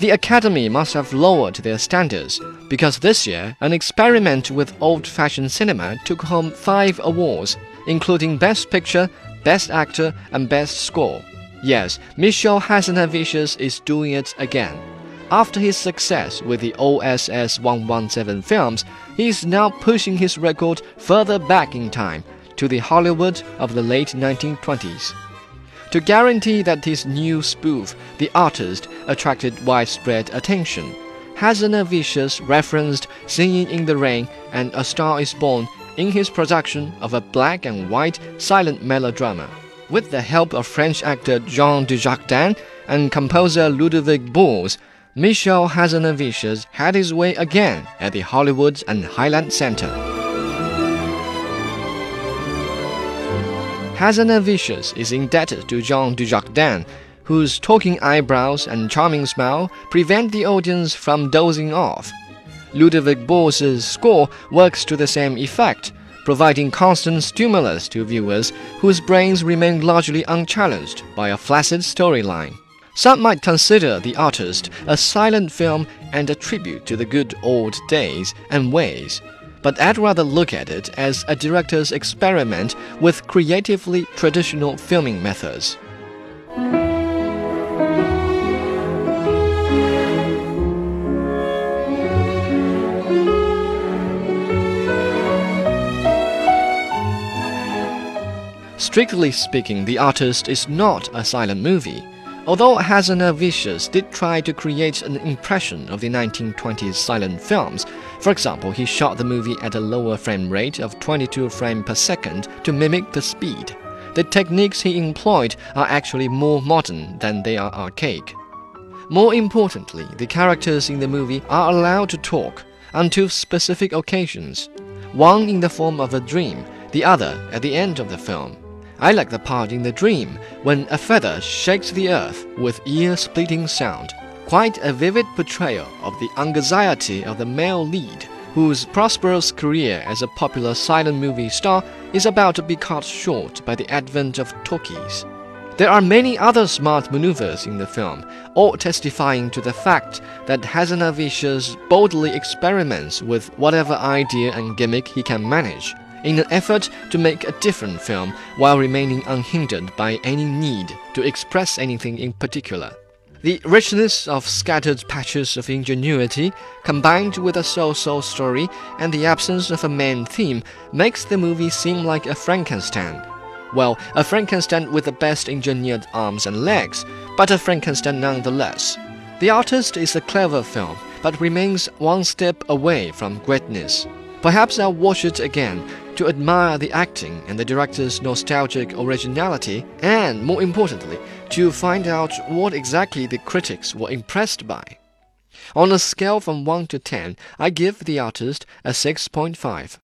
The Academy must have lowered their standards because this year an experiment with old fashioned cinema took home five awards, including Best Picture, Best Actor, and Best Score. Yes, Michel Hazanavicius is doing it again. After his success with the OSS 117 films, he is now pushing his record further back in time to the Hollywood of the late 1920s. To guarantee that his new spoof, The Artist, attracted widespread attention, Hazanavicius referenced Singing in the Rain and A Star is Born in his production of a black and white silent melodrama. With the help of French actor Jean Dujardin and composer Ludovic Bource, Michel Hazanavicius had his way again at the Hollywood and Highland Center. Hazanavicius is indebted to Jean Dujardin, whose talking eyebrows and charming smile prevent the audience from dozing off. Ludovic Bource' score works to the same effect, providing constant stimulus to viewers whose brains remain largely unchallenged by a flaccid storyline. Some might consider The Artist a silent film and a tribute to the good old days and ways but I'd rather look at it as a director's experiment with creatively traditional filming methods. Strictly speaking, The Artist is not a silent movie. Although Hazanavicius did try to create an impression of the 1920s silent films, for example, he shot the movie at a lower frame rate of 22 frames per second to mimic the speed. The techniques he employed are actually more modern than they are archaic. More importantly, the characters in the movie are allowed to talk on two specific occasions, one in the form of a dream, the other at the end of the film. I like the part in the dream when a feather shakes the earth with ear splitting sound. Quite a vivid portrayal of the anxiety of the male lead, whose prosperous career as a popular silent movie star is about to be cut short by the advent of talkies. There are many other smart maneuvers in the film, all testifying to the fact that Hazanavicius boldly experiments with whatever idea and gimmick he can manage in an effort to make a different film while remaining unhindered by any need to express anything in particular. The richness of scattered patches of ingenuity, combined with a so-so story and the absence of a main theme, makes the movie seem like a Frankenstein. Well, a Frankenstein with the best engineered arms and legs, but a Frankenstein nonetheless. The Artist is a clever film, but remains one step away from greatness. Perhaps I'll watch it again to admire the acting and the director's nostalgic originality, and more importantly, to find out what exactly the critics were impressed by. On a scale from 1 to 10, I give the artist a 6.5.